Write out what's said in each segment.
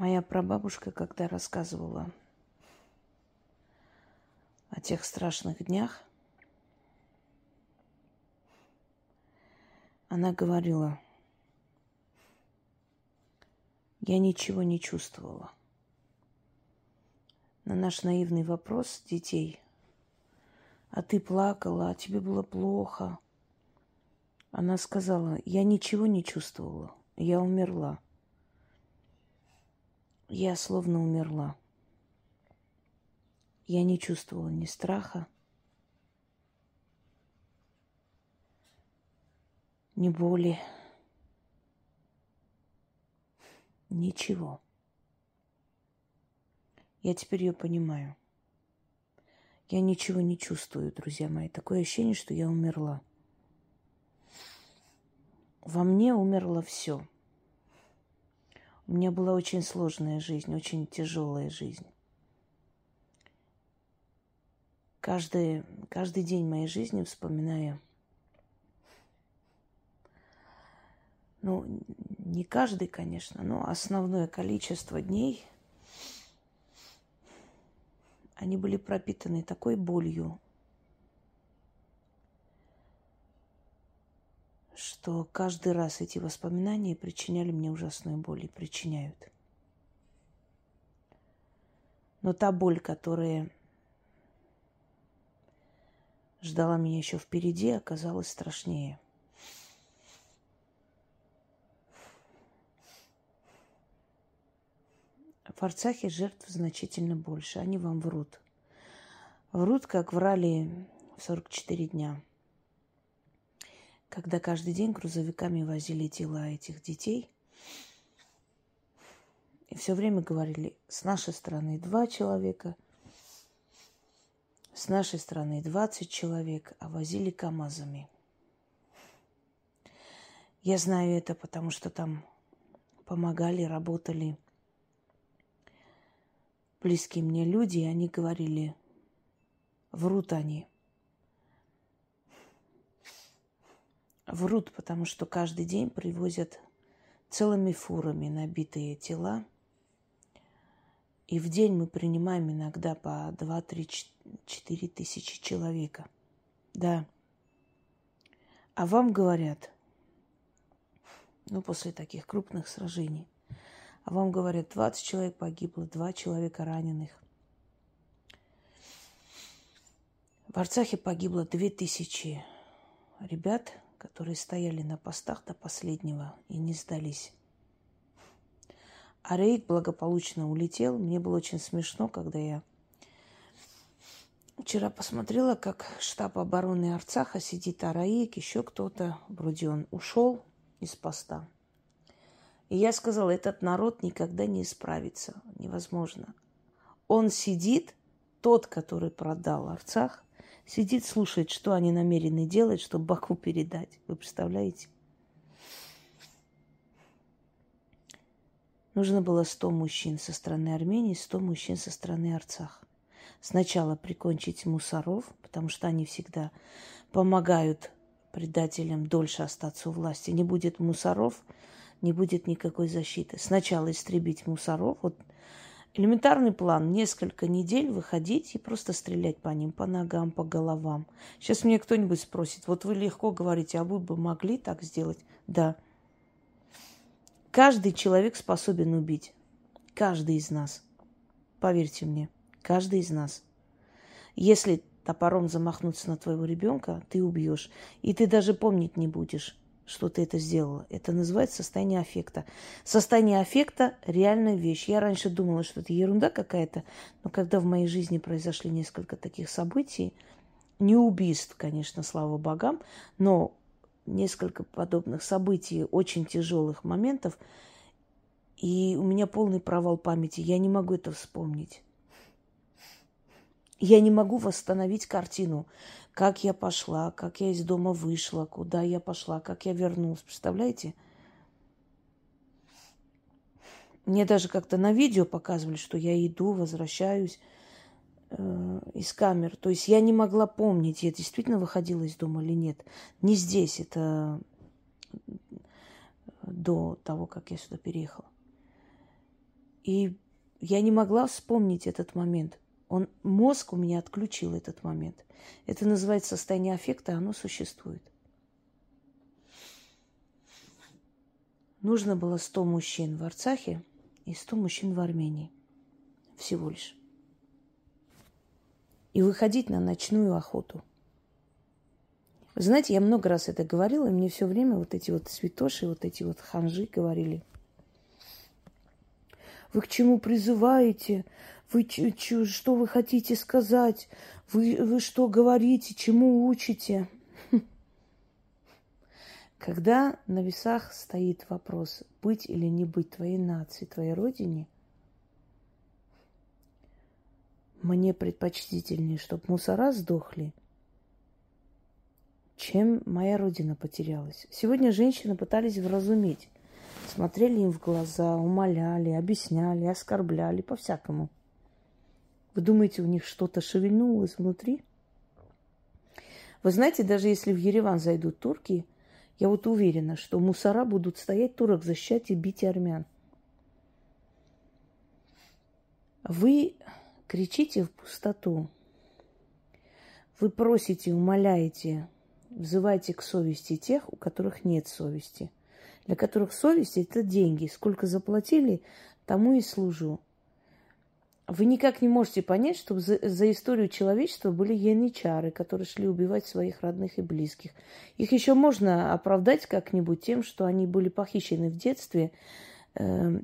Моя прабабушка, когда рассказывала о тех страшных днях, она говорила, я ничего не чувствовала. На наш наивный вопрос детей, а ты плакала, а тебе было плохо, она сказала, я ничего не чувствовала, я умерла – я словно умерла. Я не чувствовала ни страха, ни боли, ничего. Я теперь ее понимаю. Я ничего не чувствую, друзья мои. Такое ощущение, что я умерла. Во мне умерло все. У меня была очень сложная жизнь, очень тяжелая жизнь. Каждый, каждый день моей жизни вспоминая, ну, не каждый, конечно, но основное количество дней, они были пропитаны такой болью, что каждый раз эти воспоминания причиняли мне ужасную боль и причиняют. Но та боль, которая ждала меня еще впереди, оказалась страшнее. В Арцахе жертв значительно больше. Они вам врут. Врут, как врали в 44 дня – когда каждый день грузовиками возили тела этих детей. И все время говорили, с нашей стороны два человека, с нашей стороны 20 человек, а возили КАМАЗами. Я знаю это, потому что там помогали, работали близкие мне люди, и они говорили, врут они. Врут, потому что каждый день привозят целыми фурами набитые тела. И в день мы принимаем иногда по 2, 3, 4 тысячи человека. Да. А вам говорят, ну, после таких крупных сражений, а вам говорят, 20 человек погибло, 2 человека раненых. В Арцахе погибло 2000 ребят – которые стояли на постах до последнего и не сдались. А рейд благополучно улетел. Мне было очень смешно, когда я вчера посмотрела, как штаб обороны Арцаха сидит Араик, еще кто-то, вроде он ушел из поста. И я сказала, этот народ никогда не исправится, невозможно. Он сидит, тот, который продал Арцах, Сидит, слушает, что они намерены делать, чтобы Баку передать. Вы представляете? Нужно было 100 мужчин со стороны Армении, 100 мужчин со стороны Арцах. Сначала прикончить мусоров, потому что они всегда помогают предателям дольше остаться у власти. Не будет мусоров, не будет никакой защиты. Сначала истребить мусоров. Вот Элементарный план. Несколько недель выходить и просто стрелять по ним, по ногам, по головам. Сейчас мне кто-нибудь спросит, вот вы легко говорите, а вы бы могли так сделать? Да. Каждый человек способен убить. Каждый из нас. Поверьте мне, каждый из нас. Если топором замахнуться на твоего ребенка, ты убьешь. И ты даже помнить не будешь что ты это сделала. Это называется состояние аффекта. Состояние аффекта – реальная вещь. Я раньше думала, что это ерунда какая-то, но когда в моей жизни произошли несколько таких событий, не убийств, конечно, слава богам, но несколько подобных событий, очень тяжелых моментов, и у меня полный провал памяти. Я не могу это вспомнить. Я не могу восстановить картину как я пошла, как я из дома вышла, куда я пошла, как я вернулась. Представляете? Мне даже как-то на видео показывали, что я иду, возвращаюсь э, из камер. То есть я не могла помнить, я действительно выходила из дома или нет. Не здесь, это до того, как я сюда переехала. И я не могла вспомнить этот момент. Он, мозг у меня отключил этот момент. Это называется состояние аффекта, оно существует. Нужно было 100 мужчин в Арцахе и 100 мужчин в Армении. Всего лишь. И выходить на ночную охоту. Вы знаете, я много раз это говорила, и мне все время вот эти вот святоши, вот эти вот ханжи говорили. Вы к чему призываете? Вы что вы хотите сказать? Вы, вы что говорите? Чему учите? Когда на весах стоит вопрос, быть или не быть твоей нации, твоей родине, мне предпочтительнее, чтобы мусора сдохли, чем моя родина потерялась. Сегодня женщины пытались вразуметь. Смотрели им в глаза, умоляли, объясняли, оскорбляли, по-всякому. Вы думаете, у них что-то шевельнулось внутри? Вы знаете, даже если в Ереван зайдут турки – я вот уверена, что мусора будут стоять турок защищать и бить армян. Вы кричите в пустоту. Вы просите, умоляете, взывайте к совести тех, у которых нет совести. Для которых совесть – это деньги. Сколько заплатили, тому и служу. Вы никак не можете понять, что за, за историю человечества были янычары, которые шли убивать своих родных и близких. Их еще можно оправдать как-нибудь тем, что они были похищены в детстве, э,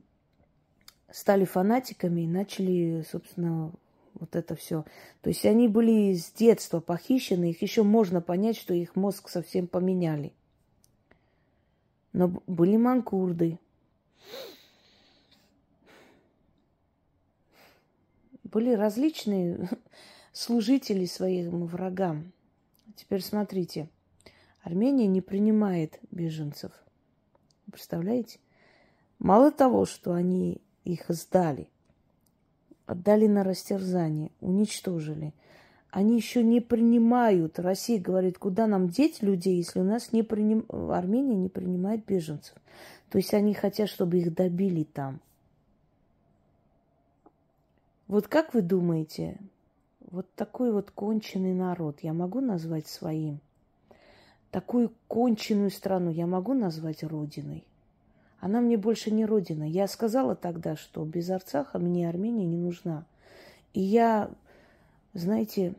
стали фанатиками и начали, собственно, вот это все. То есть они были с детства похищены, их еще можно понять, что их мозг совсем поменяли. Но были манкурды, были различные служители своим врагам. Теперь смотрите, Армения не принимает беженцев. Представляете? Мало того, что они их сдали, отдали на растерзание, уничтожили, они еще не принимают. Россия говорит, куда нам деть людей, если у нас не приним... Армения не принимает беженцев. То есть они хотят, чтобы их добили там. Вот как вы думаете, вот такой вот конченый народ я могу назвать своим? Такую конченую страну я могу назвать родиной? Она мне больше не родина. Я сказала тогда, что без Арцаха мне Армения не нужна. И я, знаете,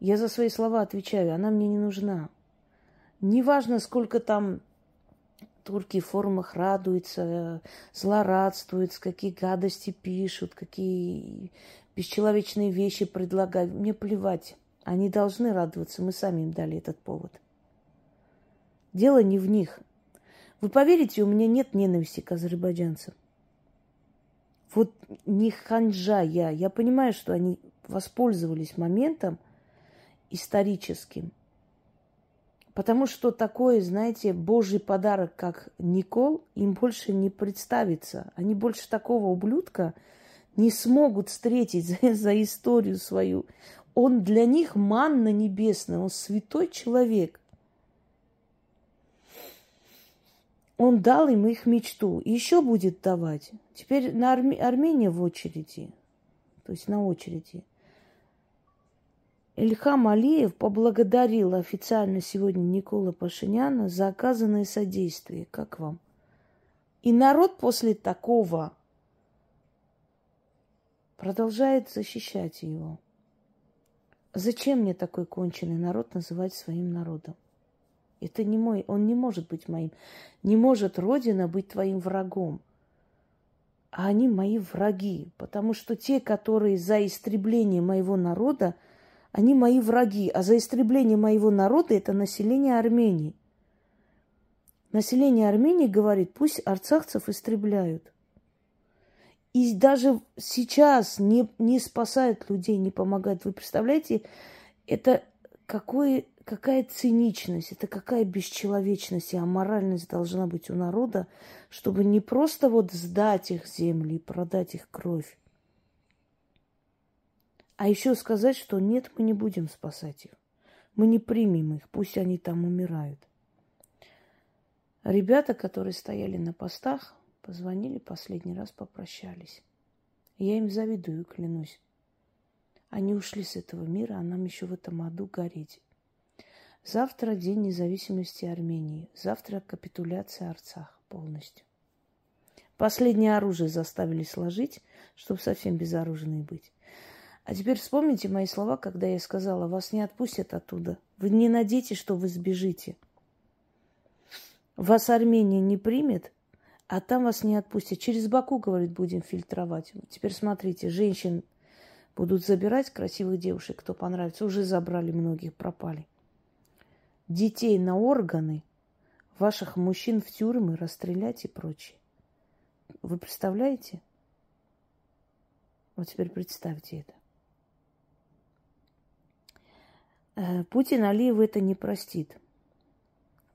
я за свои слова отвечаю, она мне не нужна. Неважно, сколько там турки в форумах радуются, злорадствуют, какие гадости пишут, какие бесчеловечные вещи предлагают. Мне плевать. Они должны радоваться, мы сами им дали этот повод. Дело не в них. Вы поверите, у меня нет ненависти к азербайджанцам. Вот не ханжа я. Я понимаю, что они воспользовались моментом историческим Потому что такое, знаете, божий подарок, как Никол, им больше не представится. Они больше такого ублюдка не смогут встретить за, за историю свою. Он для них манна небесная, он святой человек. Он дал им их мечту. И еще будет давать. Теперь на Арме... Армения в очереди. То есть на очереди. Ильхам Алиев поблагодарил официально сегодня Никола Пашиняна за оказанное содействие. Как вам? И народ после такого продолжает защищать его. Зачем мне такой конченый народ называть своим народом? Это не мой, он не может быть моим. Не может Родина быть твоим врагом. А они мои враги, потому что те, которые за истребление моего народа – они мои враги, а за истребление моего народа это население Армении. Население Армении говорит, пусть арцахцев истребляют. И даже сейчас не, не спасают людей, не помогают. Вы представляете, это какой, какая циничность, это какая бесчеловечность и аморальность должна быть у народа, чтобы не просто вот сдать их земли продать их кровь, а еще сказать, что нет, мы не будем спасать их. Мы не примем их, пусть они там умирают. Ребята, которые стояли на постах, Позвонили последний раз, попрощались. Я им завидую, клянусь. Они ушли с этого мира, а нам еще в этом аду гореть. Завтра день независимости Армении. Завтра капитуляция Арцах полностью. Последнее оружие заставили сложить, чтобы совсем безоружные быть. А теперь вспомните мои слова, когда я сказала, вас не отпустят оттуда. Вы не надейтесь, что вы сбежите. Вас Армения не примет, а там вас не отпустят. Через Баку, говорит, будем фильтровать. Теперь смотрите, женщин будут забирать, красивых девушек, кто понравится. Уже забрали многих, пропали. Детей на органы, ваших мужчин в тюрьмы расстрелять и прочее. Вы представляете? Вот теперь представьте это. Э, Путин Алиеву это не простит.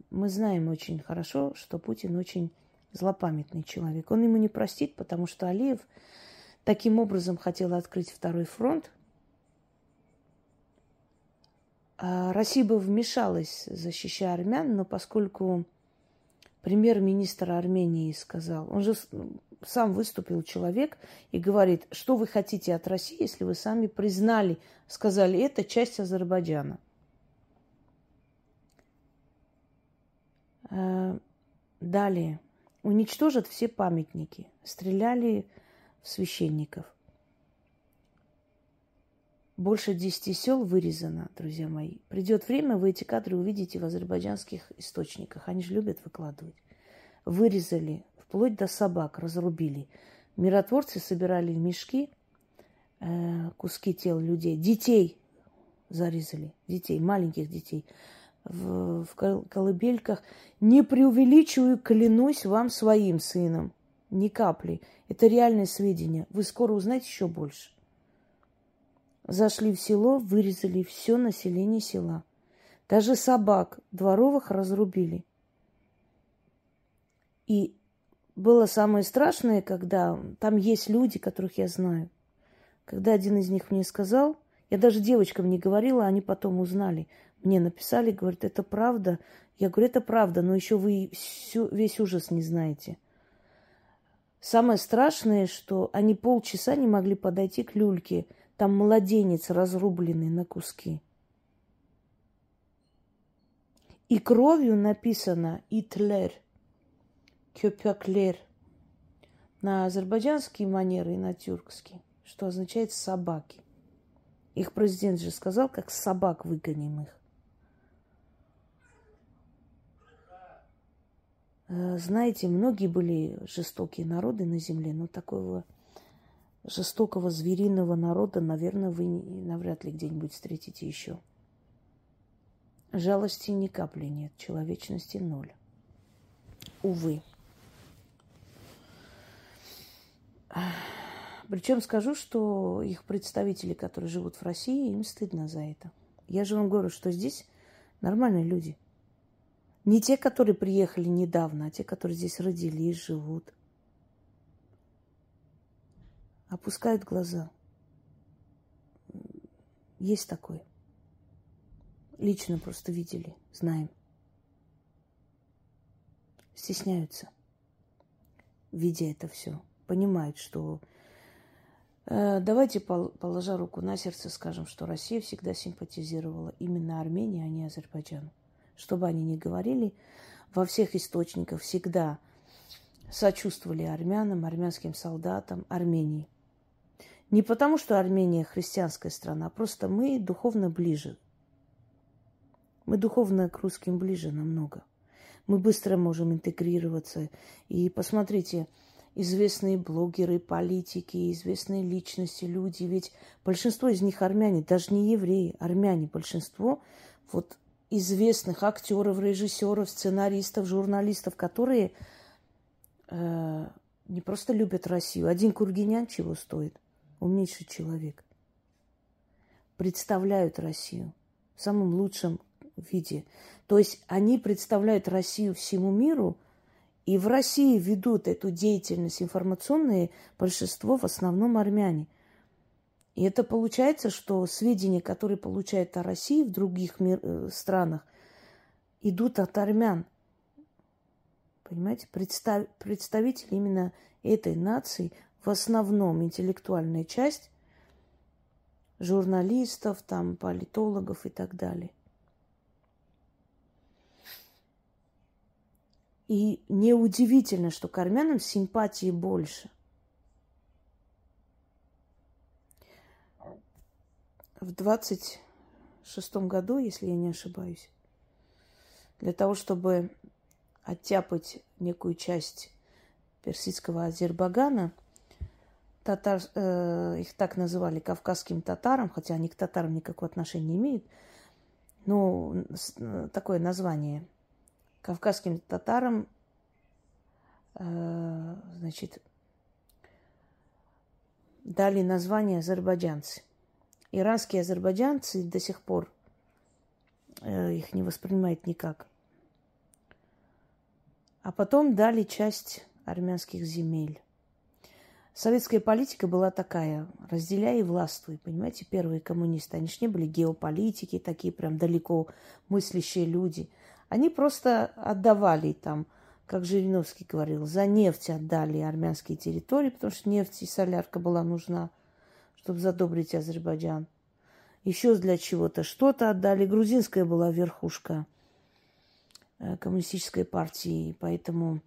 Мы знаем очень хорошо, что Путин очень злопамятный человек. Он ему не простит, потому что Алиев таким образом хотел открыть второй фронт. А Россия бы вмешалась, защищая армян, но поскольку премьер-министр Армении сказал, он же сам выступил человек и говорит, что вы хотите от России, если вы сами признали, сказали, это часть Азербайджана. А, далее уничтожат все памятники. Стреляли в священников. Больше десяти сел вырезано, друзья мои. Придет время, вы эти кадры увидите в азербайджанских источниках. Они же любят выкладывать. Вырезали, вплоть до собак, разрубили. Миротворцы собирали в мешки э, куски тел людей. Детей зарезали. Детей, маленьких детей в, в колыбельках. Не преувеличиваю, клянусь вам своим сыном. Ни капли. Это реальные сведения. Вы скоро узнаете еще больше. Зашли в село, вырезали все население села. Даже собак дворовых разрубили. И было самое страшное, когда там есть люди, которых я знаю. Когда один из них мне сказал, я даже девочкам не говорила, они потом узнали. Мне написали, говорят, это правда. Я говорю, это правда, но еще вы всю, весь ужас не знаете. Самое страшное, что они полчаса не могли подойти к люльке. Там младенец разрубленный на куски. И кровью написано «Итлер», «Кёпяклер» на азербайджанские манеры и на тюркский, что означает «собаки». Их президент же сказал, как собак выгоним их. Э, знаете, многие были жестокие народы на земле, но такого жестокого звериного народа, наверное, вы навряд ли где-нибудь встретите еще. Жалости ни капли нет, человечности ноль. Увы. Причем скажу, что их представители, которые живут в России, им стыдно за это. Я же вам говорю, что здесь нормальные люди. Не те, которые приехали недавно, а те, которые здесь родились, живут. Опускают глаза. Есть такое. Лично просто видели, знаем. Стесняются, видя это все. Понимают, что... Э, давайте, положа руку на сердце, скажем, что Россия всегда симпатизировала именно Армении, а не Азербайджану что бы они ни говорили, во всех источниках всегда сочувствовали армянам, армянским солдатам, Армении. Не потому, что Армения христианская страна, а просто мы духовно ближе. Мы духовно к русским ближе намного. Мы быстро можем интегрироваться. И посмотрите, известные блогеры, политики, известные личности, люди, ведь большинство из них армяне, даже не евреи, армяне, большинство вот известных актеров, режиссеров, сценаристов, журналистов, которые э, не просто любят Россию. Один Кургинян чего стоит? Умнейший человек. Представляют Россию в самом лучшем виде. То есть они представляют Россию всему миру, и в России ведут эту деятельность информационные большинство в основном армяне – и это получается, что сведения, которые получают о России в других мир, э, странах, идут от армян. Понимаете, Представ, представители именно этой нации, в основном интеллектуальная часть, журналистов, там, политологов и так далее. И неудивительно, что к армянам симпатии больше. В двадцать шестом году, если я не ошибаюсь, для того, чтобы оттяпать некую часть персидского Азербайджана, татар, э, их так называли кавказским татарам, хотя они к татарам никакого отношения не имеют, ну, такое название. Кавказским татарам, э, значит, дали название азербайджанцы. Иранские азербайджанцы до сих пор э, их не воспринимают никак. А потом дали часть армянских земель. Советская политика была такая, разделяй и властвуй. Понимаете, первые коммунисты, они же не были геополитики, такие прям далеко мыслящие люди. Они просто отдавали там, как Жириновский говорил, за нефть отдали армянские территории, потому что нефть и солярка была нужна, чтобы задобрить Азербайджан. Еще для чего-то что-то отдали. Грузинская была верхушка э, коммунистической партии, поэтому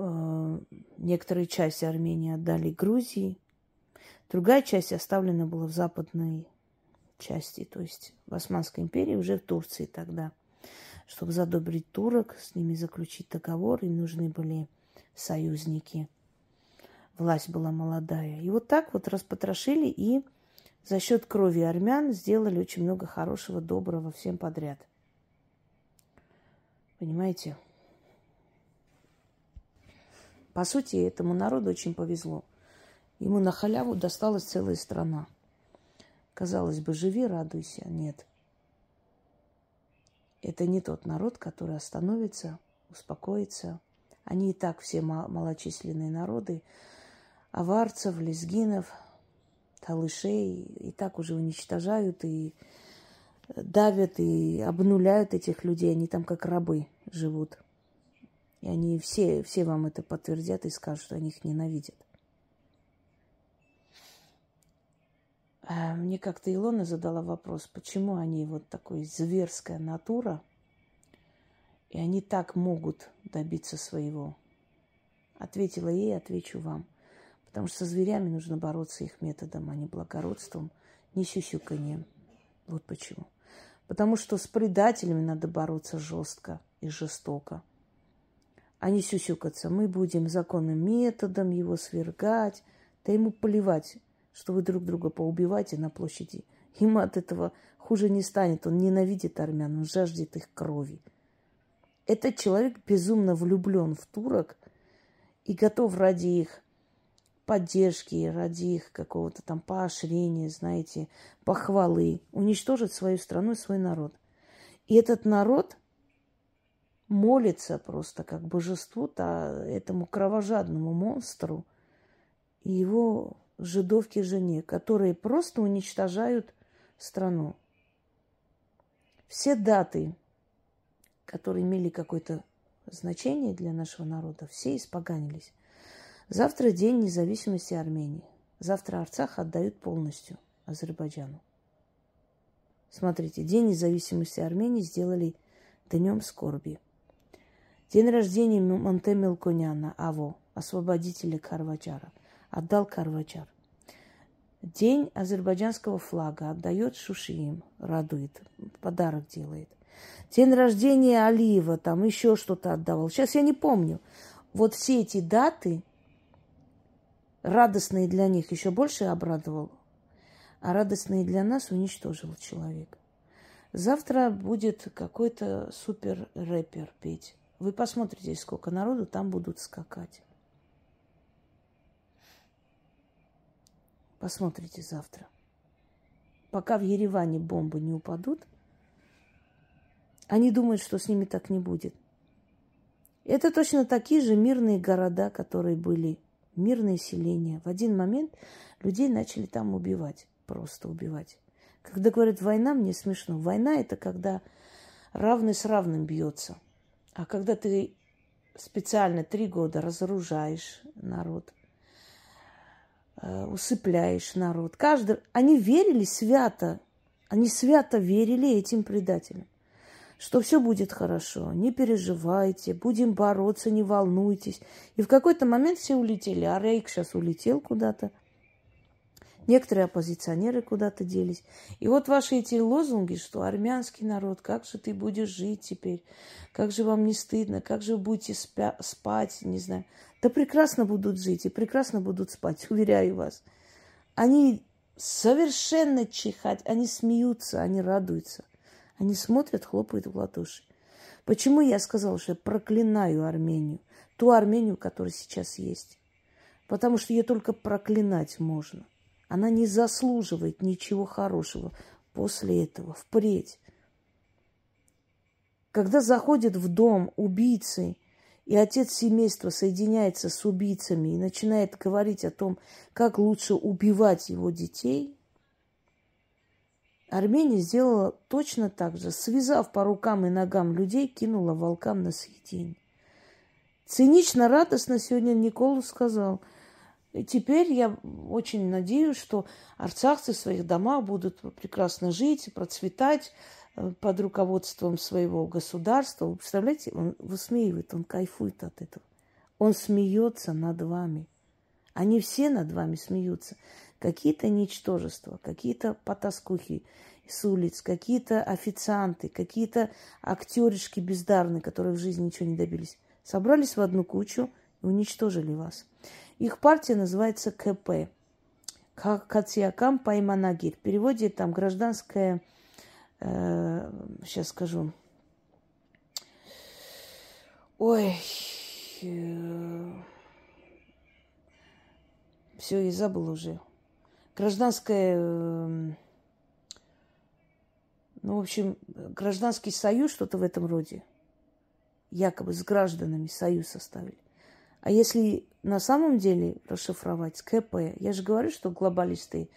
Э, некоторые части Армении отдали Грузии. Другая часть оставлена была в западной части, то есть в Османской империи, уже в Турции тогда. Чтобы задобрить турок, с ними заключить договор, им нужны были союзники. Власть была молодая. И вот так вот распотрошили и за счет крови армян сделали очень много хорошего, доброго всем подряд. Понимаете? По сути, этому народу очень повезло. Ему на халяву досталась целая страна. Казалось бы, живи, радуйся. Нет. Это не тот народ, который остановится, успокоится. Они и так все малочисленные народы. Аварцев, лезгинов, талышей и так уже уничтожают и давят и обнуляют этих людей. Они там как рабы живут. И они все, все вам это подтвердят и скажут, что они их ненавидят. Мне как-то Илона задала вопрос, почему они вот такой зверская натура, и они так могут добиться своего. Ответила ей, отвечу вам. Потому что со зверями нужно бороться их методом, а не благородством, не сюсюканьем. Вот почему. Потому что с предателями надо бороться жестко и жестоко а не сюсюкаться. Мы будем законным методом его свергать. Да ему поливать, что вы друг друга поубиваете на площади. Ему от этого хуже не станет. Он ненавидит армян, он жаждет их крови. Этот человек безумно влюблен в турок и готов ради их поддержки, ради их какого-то там поощрения, знаете, похвалы, уничтожить свою страну и свой народ. И этот народ – молится просто как божеству-то этому кровожадному монстру и его жидовке жене, которые просто уничтожают страну. Все даты, которые имели какое-то значение для нашего народа, все испоганились. Завтра день независимости Армении. Завтра Арцах отдают полностью Азербайджану. Смотрите, День независимости Армении сделали днем скорби – День рождения Монте Мелконяна, Аво, освободителя Карвачара. Отдал Карвачар. День азербайджанского флага отдает Шушиим, радует, подарок делает. День рождения Алиева, там еще что-то отдавал. Сейчас я не помню. Вот все эти даты, радостные для них, еще больше обрадовал, а радостные для нас уничтожил человек. Завтра будет какой-то супер рэпер петь. Вы посмотрите, сколько народу там будут скакать. Посмотрите завтра. Пока в Ереване бомбы не упадут, они думают, что с ними так не будет. Это точно такие же мирные города, которые были, мирные селения. В один момент людей начали там убивать, просто убивать. Когда говорят война, мне смешно. Война это когда равный с равным бьется – а когда ты специально три года разоружаешь народ, усыпляешь народ. Каждый... Они верили свято, они свято верили этим предателям, что все будет хорошо, не переживайте, будем бороться, не волнуйтесь. И в какой-то момент все улетели, а Рейк сейчас улетел куда-то – Некоторые оппозиционеры куда-то делись. И вот ваши эти лозунги, что армянский народ, как же ты будешь жить теперь, как же вам не стыдно, как же вы будете спя- спать, не знаю. Да прекрасно будут жить и прекрасно будут спать, уверяю вас. Они совершенно чихать, они смеются, они радуются. Они смотрят, хлопают в ладоши. Почему я сказала, что я проклинаю Армению? Ту Армению, которая сейчас есть. Потому что ее только проклинать можно – она не заслуживает ничего хорошего после этого, впредь. Когда заходит в дом убийцы, и отец семейства соединяется с убийцами и начинает говорить о том, как лучше убивать его детей, Армения сделала точно так же. Связав по рукам и ногам людей, кинула волкам на съедение. Цинично, радостно сегодня Никола сказал – теперь я очень надеюсь, что арцахцы в своих домах будут прекрасно жить, процветать э, под руководством своего государства. Вы представляете, он высмеивает, он кайфует от этого. Он смеется над вами. Они все над вами смеются. Какие-то ничтожества, какие-то потаскухи с улиц, какие-то официанты, какие-то актеришки бездарные, которые в жизни ничего не добились. Собрались в одну кучу и уничтожили вас. Их партия называется КП. Кациакам Пайманагир. В переводе там гражданская, э, сейчас скажу. Ой, э, все, я забыл уже. Гражданская, э, ну, в общем, гражданский союз, что-то в этом роде. Якобы с гражданами союз составили. А если на самом деле расшифровать КП, я же говорю, что глобалисты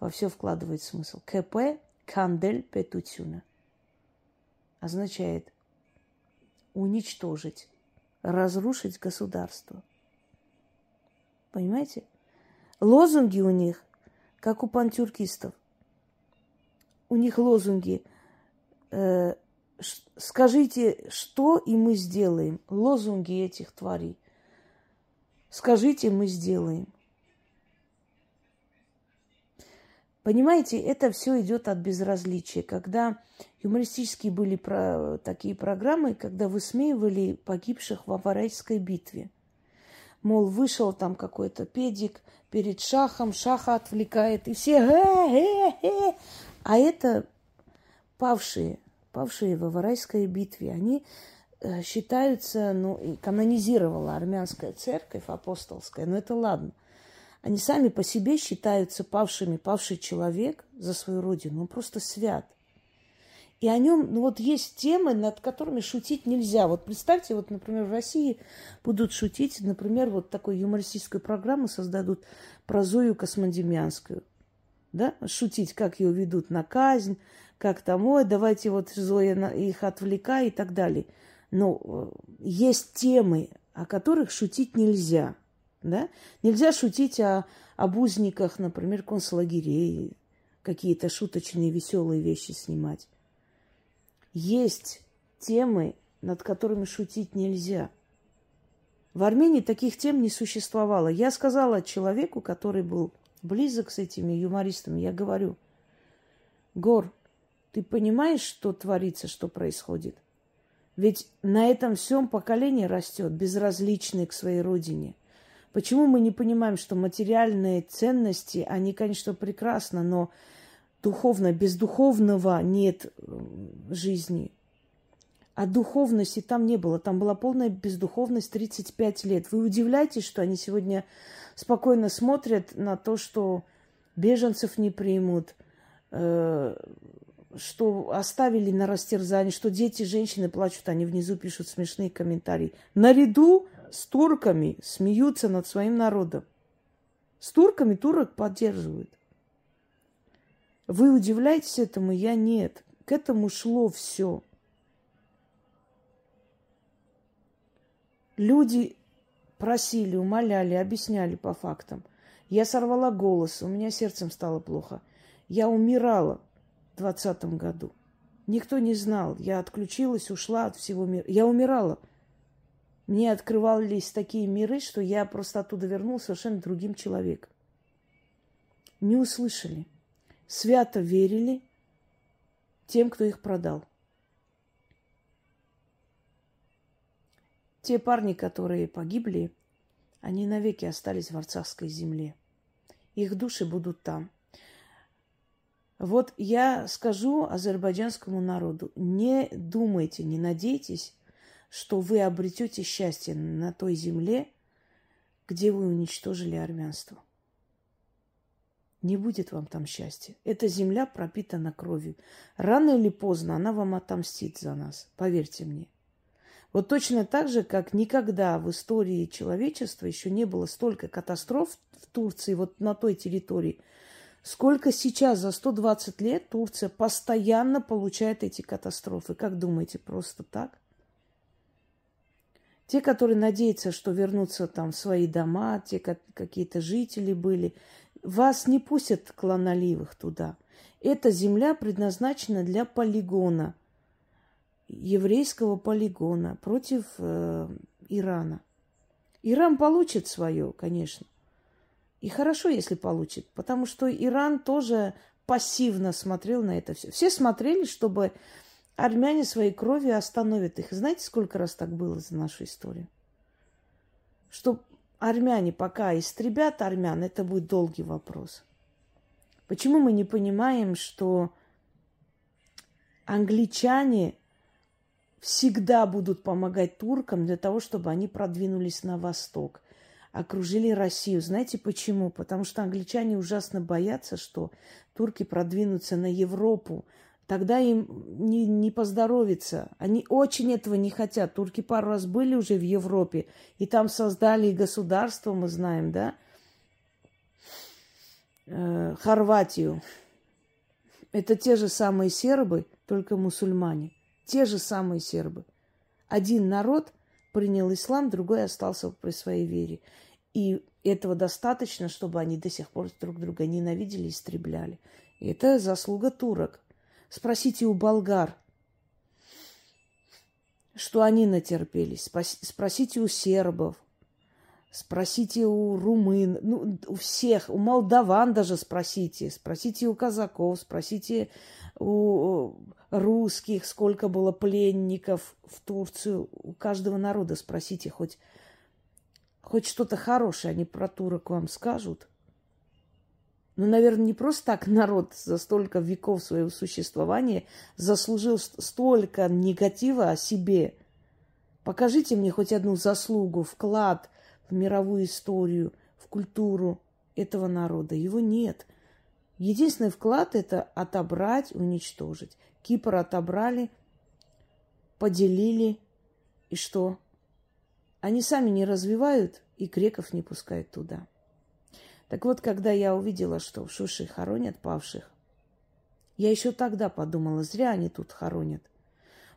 во все вкладывают смысл. КП – кандель петутюна. Означает уничтожить, разрушить государство. Понимаете? Лозунги у них, как у пантюркистов. У них лозунги э, «Скажите, что, и мы сделаем». Лозунги этих тварей. Скажите, мы сделаем. Понимаете, это все идет от безразличия. Когда юмористические были про, такие программы, когда высмеивали погибших в Аварайской битве. Мол, вышел там какой-то педик перед шахом, шаха отвлекает, и все э, э, э. А это павшие, павшие в Аварайской битве. Они считаются, ну, и канонизировала армянская церковь апостолская, но это ладно. Они сами по себе считаются павшими, павший человек за свою родину, он просто свят. И о нем, ну вот есть темы, над которыми шутить нельзя. Вот представьте, вот, например, в России будут шутить, например, вот такую юмористическую программу создадут про Зою Космодемьянскую. Да? Шутить, как ее ведут на казнь, как там, ой, давайте вот Зоя их отвлекай и так далее – ну, есть темы, о которых шутить нельзя. Да? Нельзя шутить о, об узниках, например, концлагерей, какие-то шуточные, веселые вещи снимать. Есть темы, над которыми шутить нельзя. В Армении таких тем не существовало. Я сказала человеку, который был близок с этими юмористами, я говорю, Гор, ты понимаешь, что творится, что происходит? Ведь на этом всем поколение растет, безразличное к своей родине. Почему мы не понимаем, что материальные ценности, они, конечно, прекрасны, но духовно, без духовного нет э, жизни. А духовности там не было. Там была полная бездуховность 35 лет. Вы удивляетесь, что они сегодня спокойно смотрят на то, что беженцев не примут, э, что оставили на растерзание, что дети, женщины плачут, они внизу пишут смешные комментарии. Наряду с турками смеются над своим народом. С турками турок поддерживают. Вы удивляетесь этому, я нет. К этому шло все. Люди просили, умоляли, объясняли по фактам. Я сорвала голос, у меня сердцем стало плохо. Я умирала в двадцатом году. Никто не знал. Я отключилась, ушла от всего мира. Я умирала. Мне открывались такие миры, что я просто оттуда вернулась совершенно другим человеком. Не услышали. Свято верили тем, кто их продал. Те парни, которые погибли, они навеки остались в Арцахской земле. Их души будут там. Вот я скажу азербайджанскому народу, не думайте, не надейтесь, что вы обретете счастье на той земле, где вы уничтожили армянство. Не будет вам там счастья. Эта земля пропитана кровью. Рано или поздно она вам отомстит за нас, поверьте мне. Вот точно так же, как никогда в истории человечества еще не было столько катастроф в Турции, вот на той территории, сколько сейчас за 120 лет Турция постоянно получает эти катастрофы. Как думаете, просто так? Те, которые надеются, что вернутся там в свои дома, те как, какие-то жители были, вас не пустят клоноливых туда. Эта земля предназначена для полигона – еврейского полигона против э, Ирана. Иран получит свое, конечно. И хорошо, если получит, потому что Иран тоже пассивно смотрел на это все. Все смотрели, чтобы армяне своей кровью остановят их. знаете, сколько раз так было за нашу историю? Что армяне пока истребят армян, это будет долгий вопрос. Почему мы не понимаем, что англичане всегда будут помогать туркам для того, чтобы они продвинулись на восток, окружили Россию. Знаете почему? Потому что англичане ужасно боятся, что турки продвинутся на Европу. Тогда им не, не поздоровится. Они очень этого не хотят. Турки пару раз были уже в Европе, и там создали государство, мы знаем, да? Э, Хорватию. Это те же самые сербы, только мусульмане. Те же самые сербы. Один народ принял ислам, другой остался при своей вере. И этого достаточно, чтобы они до сих пор друг друга ненавидели и истребляли. И это заслуга турок. Спросите у болгар, что они натерпелись. Спросите у сербов. Спросите у румын, ну, у всех, у молдаван даже спросите. Спросите у казаков, спросите у русских, сколько было пленников в Турцию. У каждого народа спросите хоть, хоть что-то хорошее они про турок вам скажут. Ну, наверное, не просто так народ за столько веков своего существования заслужил столько негатива о себе. Покажите мне хоть одну заслугу, вклад в мировую историю, в культуру этого народа. Его нет. Единственный вклад – это отобрать, уничтожить. Кипр отобрали, поделили, и что? Они сами не развивают, и греков не пускают туда. Так вот, когда я увидела, что в Шуши хоронят павших, я еще тогда подумала, зря они тут хоронят,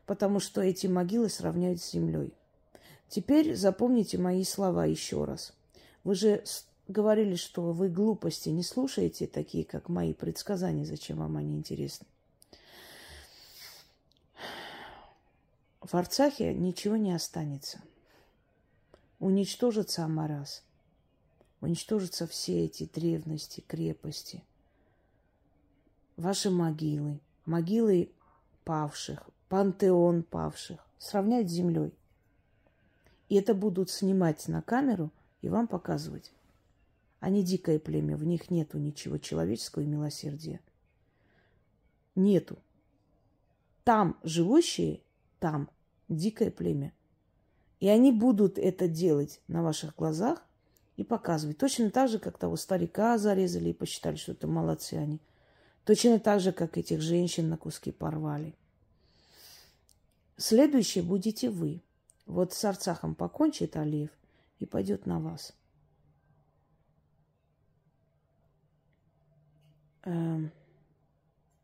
потому что эти могилы сравняют с землей. Теперь запомните мои слова еще раз. Вы же говорили, что вы глупости не слушаете, такие как мои предсказания, зачем вам они интересны. В Арцахе ничего не останется. Уничтожится Амарас. Уничтожатся все эти древности, крепости. Ваши могилы, могилы павших, пантеон павших сравнять с землей. И это будут снимать на камеру и вам показывать. Они дикое племя, в них нету ничего человеческого и милосердия. Нету. Там живущие, там дикое племя. И они будут это делать на ваших глазах и показывать. Точно так же, как того старика зарезали и посчитали, что это молодцы они. Точно так же, как этих женщин на куски порвали. Следующее будете вы. Вот с Арцахом покончит Алиев и пойдет на вас. Эм,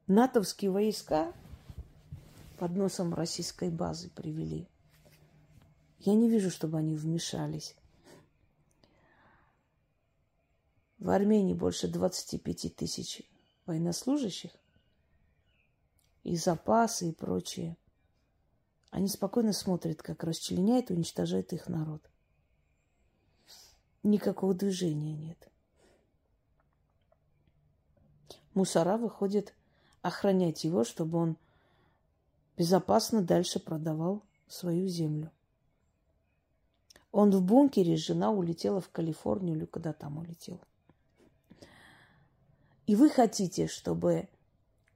натовские войска под носом российской базы привели. Я не вижу, чтобы они вмешались. В Армении больше 25 тысяч военнослужащих. И запасы, и прочее. Они спокойно смотрят, как расчленяет и уничтожает их народ. Никакого движения нет. Мусора выходит охранять его, чтобы он безопасно дальше продавал свою землю. Он в бункере, жена улетела в Калифорнию или куда там улетела. И вы хотите, чтобы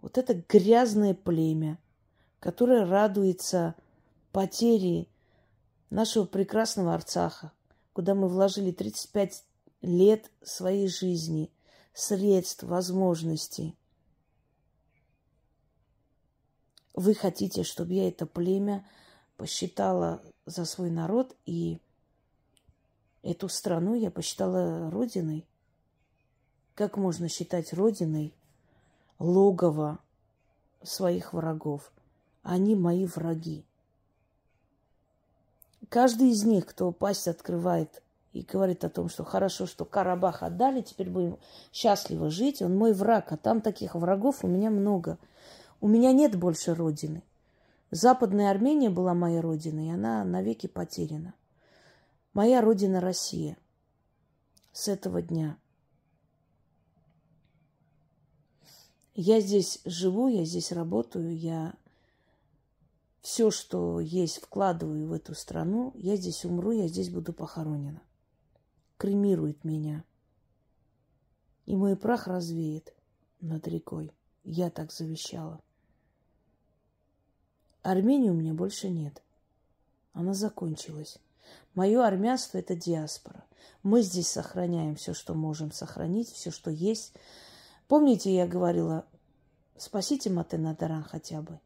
вот это грязное племя, которое радуется потере нашего прекрасного Арцаха, куда мы вложили 35 лет своей жизни, средств, возможностей. Вы хотите, чтобы я это племя посчитала за свой народ и эту страну я посчитала родиной? Как можно считать родиной логово своих врагов? Они мои враги. Каждый из них, кто пасть открывает и говорит о том, что хорошо, что Карабах отдали, теперь будем счастливо жить, он мой враг, а там таких врагов у меня много. У меня нет больше родины. Западная Армения была моей родиной, и она навеки потеряна. Моя родина Россия. С этого дня – Я здесь живу, я здесь работаю, я все, что есть, вкладываю в эту страну. Я здесь умру, я здесь буду похоронена. Кремирует меня. И мой прах развеет над рекой. Я так завещала. Армении у меня больше нет. Она закончилась. Мое армянство – это диаспора. Мы здесь сохраняем все, что можем сохранить, все, что есть – Помните, я говорила, спасите Матенадаран хотя бы.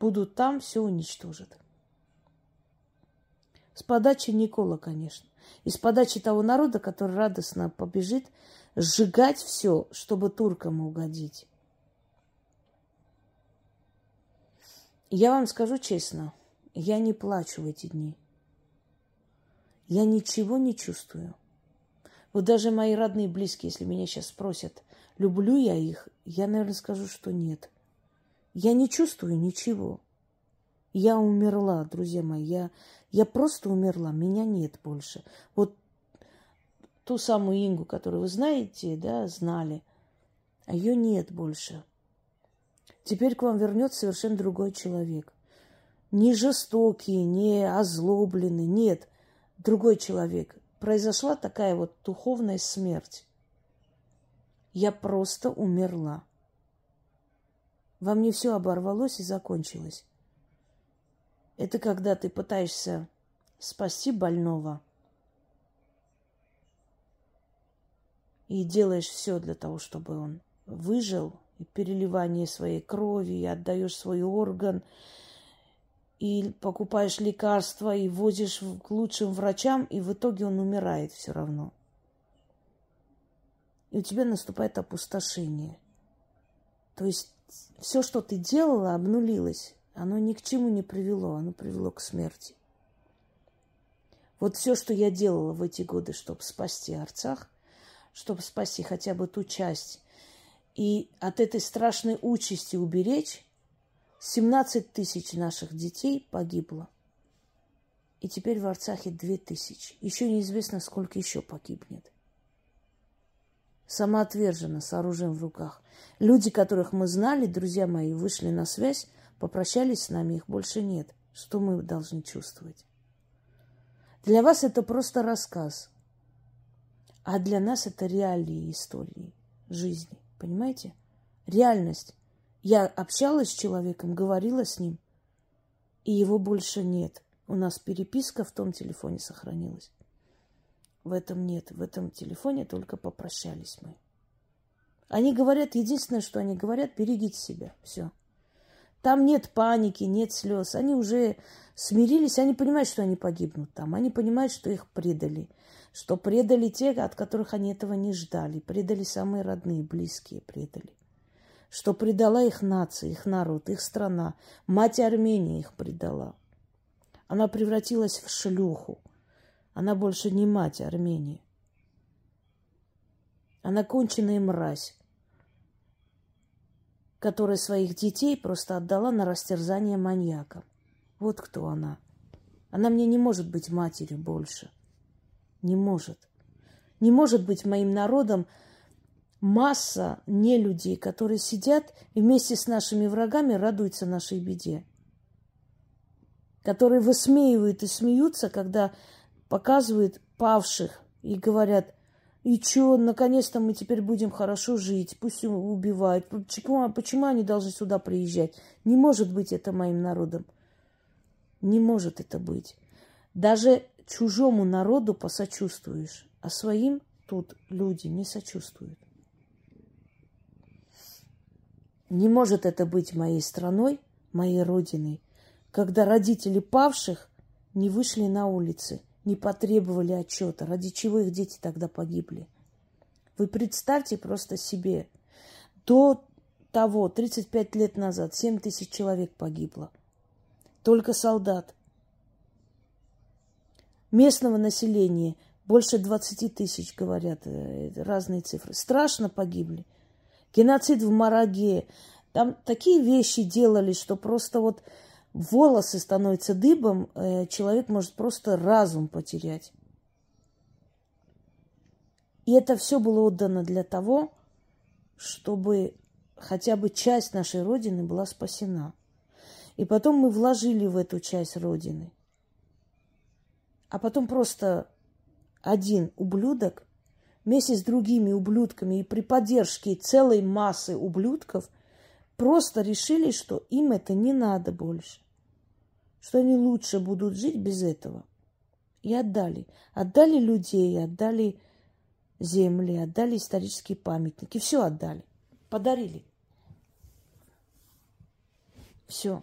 Будут там, все уничтожат. С подачи Никола, конечно. И с подачи того народа, который радостно побежит сжигать все, чтобы туркам угодить. Я вам скажу честно, я не плачу в эти дни. Я ничего не чувствую. Вот даже мои родные и близкие, если меня сейчас спросят, люблю я их, я, наверное, скажу, что нет. Я не чувствую ничего. Я умерла, друзья мои. Я, я просто умерла. Меня нет больше. Вот ту самую Ингу, которую вы знаете, да, знали, а ее нет больше. Теперь к вам вернется совершенно другой человек. Не жестокий, не озлобленный, нет, другой человек. Произошла такая вот духовная смерть. Я просто умерла. Во мне все оборвалось и закончилось. Это когда ты пытаешься спасти больного и делаешь все для того, чтобы он выжил, и переливание своей крови, и отдаешь свой орган, и покупаешь лекарства, и возишь к лучшим врачам, и в итоге он умирает все равно – и у тебя наступает опустошение. То есть все, что ты делала, обнулилось. Оно ни к чему не привело, оно привело к смерти. Вот все, что я делала в эти годы, чтобы спасти Арцах, чтобы спасти хотя бы ту часть, и от этой страшной участи уберечь, 17 тысяч наших детей погибло. И теперь в Арцахе 2 тысячи. Еще неизвестно, сколько еще погибнет самоотверженно, с оружием в руках. Люди, которых мы знали, друзья мои, вышли на связь, попрощались с нами, их больше нет. Что мы должны чувствовать? Для вас это просто рассказ, а для нас это реалии истории жизни. Понимаете? Реальность. Я общалась с человеком, говорила с ним, и его больше нет. У нас переписка в том телефоне сохранилась. В этом нет. В этом телефоне только попрощались мы. Они говорят, единственное, что они говорят, берегите себя. Все. Там нет паники, нет слез. Они уже смирились, они понимают, что они погибнут там. Они понимают, что их предали. Что предали те, от которых они этого не ждали. Предали самые родные, близкие предали. Что предала их нация, их народ, их страна. Мать Армении их предала. Она превратилась в шлюху. Она больше не мать Армении. Она конченая мразь, которая своих детей просто отдала на растерзание маньякам. Вот кто она. Она мне не может быть матерью больше. Не может. Не может быть моим народом масса нелюдей, которые сидят и вместе с нашими врагами радуются нашей беде. Которые высмеивают и смеются, когда показывают павших и говорят, и что, наконец-то мы теперь будем хорошо жить, пусть убивают. Почему, почему они должны сюда приезжать? Не может быть это моим народом. Не может это быть. Даже чужому народу посочувствуешь, а своим тут люди не сочувствуют. Не может это быть моей страной, моей родиной, когда родители павших не вышли на улицы – не потребовали отчета, ради чего их дети тогда погибли. Вы представьте просто себе, до того, 35 лет назад, 7 тысяч человек погибло. Только солдат. Местного населения больше 20 тысяч, говорят, э, разные цифры. Страшно погибли. Геноцид в Мараге. Там такие вещи делали, что просто вот волосы становятся дыбом, э, человек может просто разум потерять. И это все было отдано для того, чтобы хотя бы часть нашей Родины была спасена. И потом мы вложили в эту часть Родины. А потом просто один ублюдок вместе с другими ублюдками и при поддержке целой массы ублюдков просто решили, что им это не надо больше что они лучше будут жить без этого. И отдали. Отдали людей, отдали земли, отдали исторические памятники. Все отдали. Подарили. Все.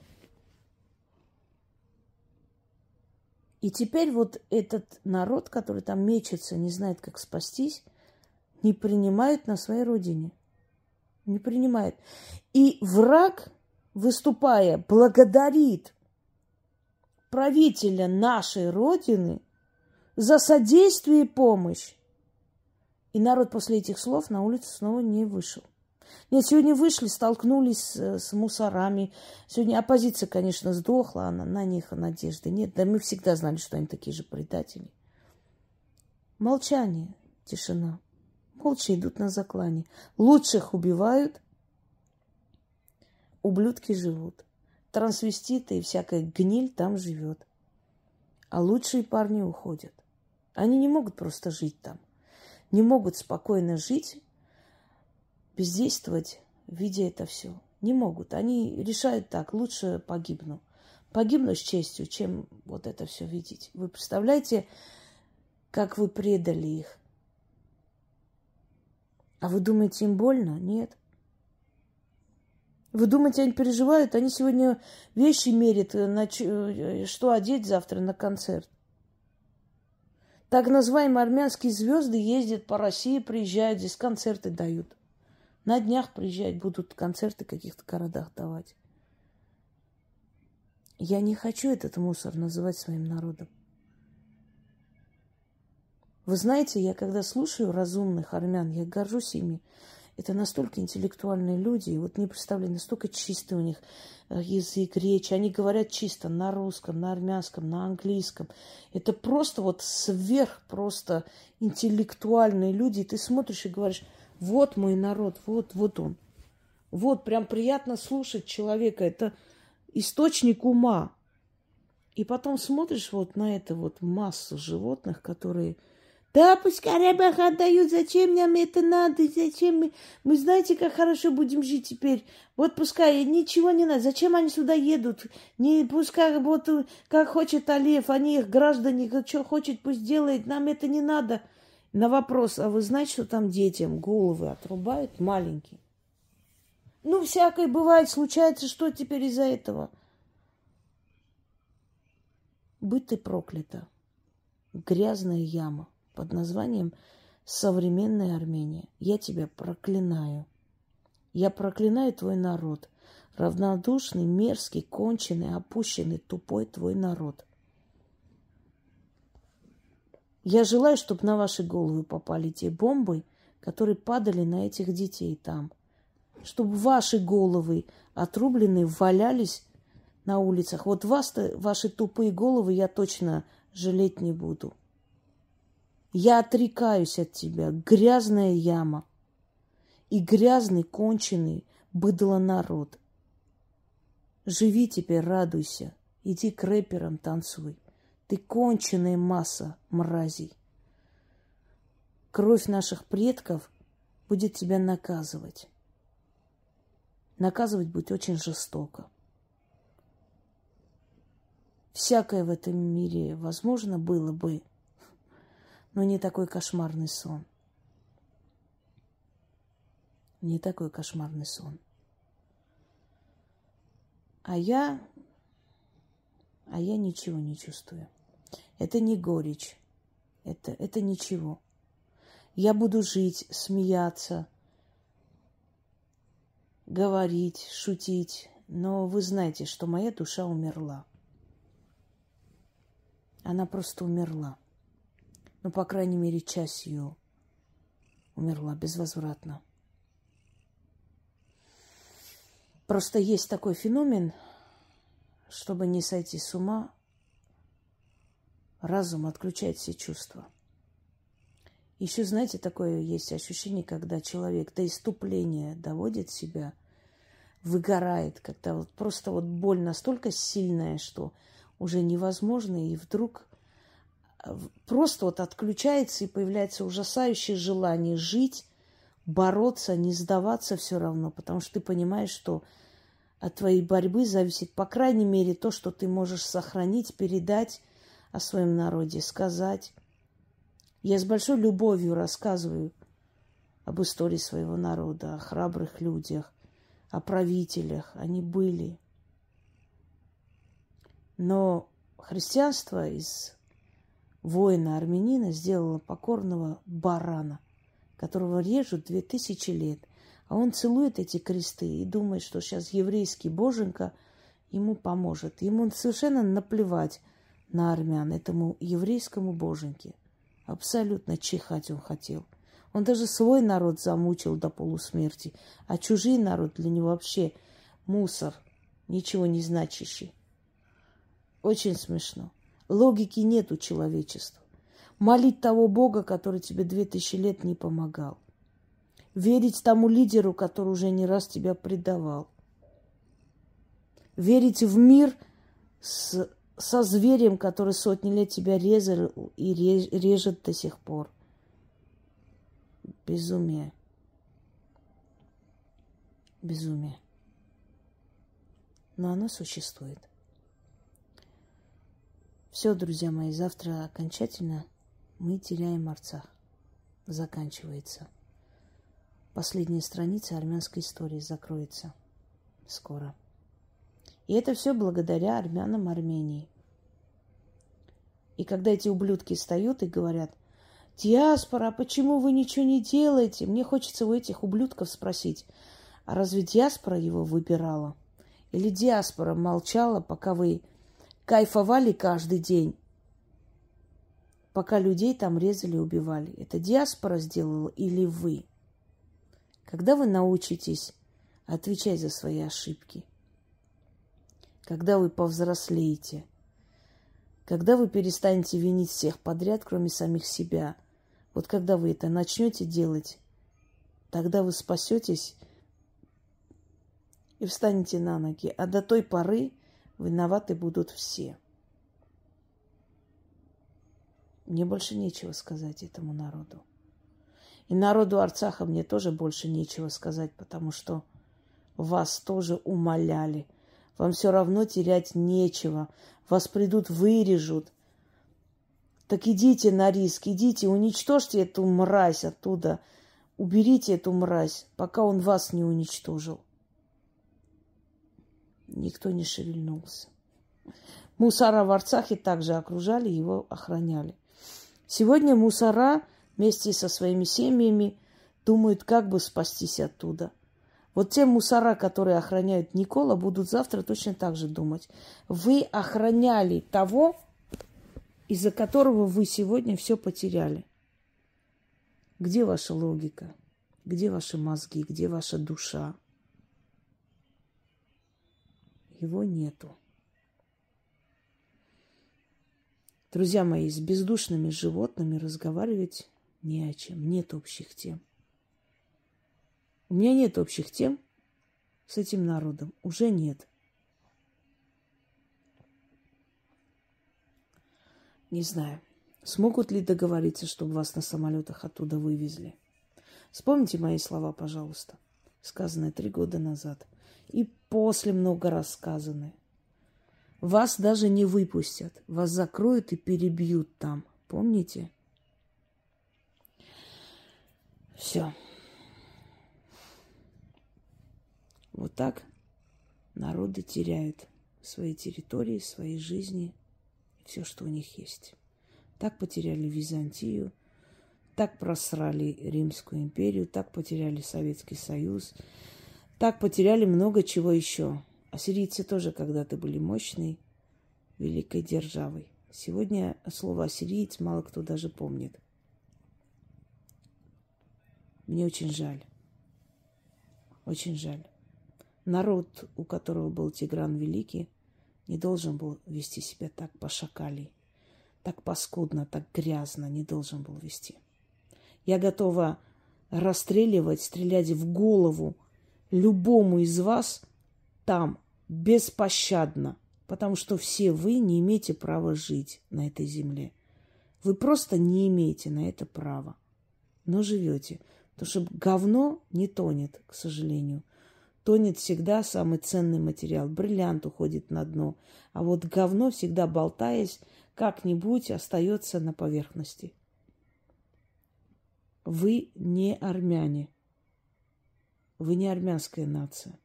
И теперь вот этот народ, который там мечется, не знает, как спастись, не принимают на своей родине. Не принимает. И враг, выступая, благодарит правителя нашей Родины за содействие и помощь. И народ после этих слов на улицу снова не вышел. Нет, сегодня вышли, столкнулись с, мусорами. Сегодня оппозиция, конечно, сдохла, она на них надежды нет. Да мы всегда знали, что они такие же предатели. Молчание, тишина. Молча идут на заклане. Лучших убивают, ублюдки живут трансвеститы и всякая гниль там живет. А лучшие парни уходят. Они не могут просто жить там. Не могут спокойно жить, бездействовать, видя это все. Не могут. Они решают так, лучше погибну. Погибну с честью, чем вот это все видеть. Вы представляете, как вы предали их? А вы думаете, им больно? Нет. Вы думаете, они переживают? Они сегодня вещи мерят, э, э, что одеть завтра на концерт. Так называемые армянские звезды ездят по России, приезжают, здесь концерты дают. На днях приезжать будут концерты в каких-то городах давать. Я не хочу этот мусор называть своим народом. Вы знаете, я когда слушаю разумных армян, я горжусь ими. Это настолько интеллектуальные люди, и вот не представляю, настолько чистый у них э, язык, речь. Они говорят чисто на русском, на армянском, на английском. Это просто вот сверх просто интеллектуальные люди. И ты смотришь и говоришь, вот мой народ, вот, вот он. Вот, прям приятно слушать человека. Это источник ума. И потом смотришь вот на это вот массу животных, которые да, пусть Карабах отдают, зачем нам это надо, зачем мы... Мы знаете, как хорошо будем жить теперь. Вот пускай ничего не надо. Зачем они сюда едут? Не пускай вот как хочет Алиев, они их граждане, что хочет, пусть делает, нам это не надо. На вопрос, а вы знаете, что там детям головы отрубают маленькие? Ну, всякое бывает, случается, что теперь из-за этого? Будь ты проклята. Грязная яма под названием «Современная Армения». Я тебя проклинаю. Я проклинаю твой народ. Равнодушный, мерзкий, конченый, опущенный, тупой твой народ – Я желаю, чтобы на ваши головы попали те бомбы, которые падали на этих детей там. Чтобы ваши головы отрубленные валялись на улицах. Вот вас-то, ваши тупые головы я точно жалеть не буду. Я отрекаюсь от тебя, грязная яма и грязный, конченый быдло народ. Живи теперь, радуйся, иди к рэперам танцуй. Ты конченая масса мразей. Кровь наших предков будет тебя наказывать. Наказывать будет очень жестоко. Всякое в этом мире возможно было бы, но не такой кошмарный сон. Не такой кошмарный сон. А я, а я ничего не чувствую. Это не горечь. Это, это ничего. Я буду жить, смеяться, говорить, шутить. Но вы знаете, что моя душа умерла. Она просто умерла. Ну, по крайней мере, часть ее умерла безвозвратно. Просто есть такой феномен, чтобы не сойти с ума, разум отключает все чувства. Еще, знаете, такое есть ощущение, когда человек до иступления доводит себя, выгорает, когда вот просто вот боль настолько сильная, что уже невозможно, и вдруг просто вот отключается и появляется ужасающее желание жить, бороться, не сдаваться все равно, потому что ты понимаешь, что от твоей борьбы зависит, по крайней мере, то, что ты можешь сохранить, передать о своем народе, сказать. Я с большой любовью рассказываю об истории своего народа, о храбрых людях, о правителях. Они были, но христианство из воина армянина сделало покорного барана, которого режут две тысячи лет. А он целует эти кресты и думает, что сейчас еврейский боженька ему поможет. Ему совершенно наплевать на армян, этому еврейскому боженьке. Абсолютно чихать он хотел. Он даже свой народ замучил до полусмерти, а чужой народ для него вообще мусор, ничего не значащий. Очень смешно. Логики нет у человечества. Молить того Бога, который тебе две тысячи лет не помогал. Верить тому лидеру, который уже не раз тебя предавал. Верить в мир с, со зверем, который сотни лет тебя резал и режет до сих пор. Безумие. Безумие. Но оно существует. Все, друзья мои, завтра окончательно мы теряем Арцах. Заканчивается. Последняя страница армянской истории закроется скоро. И это все благодаря армянам Армении. И когда эти ублюдки встают и говорят, диаспора, почему вы ничего не делаете? Мне хочется у этих ублюдков спросить, а разве диаспора его выбирала? Или диаспора молчала, пока вы кайфовали каждый день, пока людей там резали и убивали. Это диаспора сделала или вы? Когда вы научитесь отвечать за свои ошибки? Когда вы повзрослеете? Когда вы перестанете винить всех подряд, кроме самих себя? Вот когда вы это начнете делать, тогда вы спасетесь и встанете на ноги. А до той поры Виноваты будут все. Мне больше нечего сказать этому народу. И народу Арцаха мне тоже больше нечего сказать, потому что вас тоже умоляли. Вам все равно терять нечего. Вас придут, вырежут. Так идите на риск, идите, уничтожьте эту мразь оттуда. Уберите эту мразь, пока он вас не уничтожил. Никто не шевельнулся. Мусора в Арцахе также окружали, его охраняли. Сегодня мусора вместе со своими семьями думают, как бы спастись оттуда. Вот те мусора, которые охраняют Никола, будут завтра точно так же думать. Вы охраняли того, из-за которого вы сегодня все потеряли. Где ваша логика? Где ваши мозги? Где ваша душа? Его нету. Друзья мои, с бездушными животными разговаривать не о чем. Нет общих тем. У меня нет общих тем с этим народом. Уже нет. Не знаю, смогут ли договориться, чтобы вас на самолетах оттуда вывезли. Вспомните мои слова, пожалуйста, сказанные три года назад. И после много раз сказанные. Вас даже не выпустят. Вас закроют и перебьют там. Помните? Все. Вот так народы теряют свои территории, свои жизни, все, что у них есть. Так потеряли Византию, так просрали Римскую империю, так потеряли Советский Союз, так потеряли много чего еще. Ассирийцы тоже когда-то были мощной, великой державой. Сегодня слово ассириец мало кто даже помнит. Мне очень жаль. Очень жаль. Народ, у которого был Тигран Великий, не должен был вести себя так по-шакали, так паскудно, так грязно, не должен был вести. Я готова расстреливать, стрелять в голову любому из вас там, беспощадно, потому что все вы не имеете права жить на этой земле. Вы просто не имеете на это права, но живете. Потому что говно не тонет, к сожалению. Тонет всегда самый ценный материал. Бриллиант уходит на дно. А вот говно, всегда болтаясь, как-нибудь остается на поверхности. Вы не армяне. Вы не армянская нация.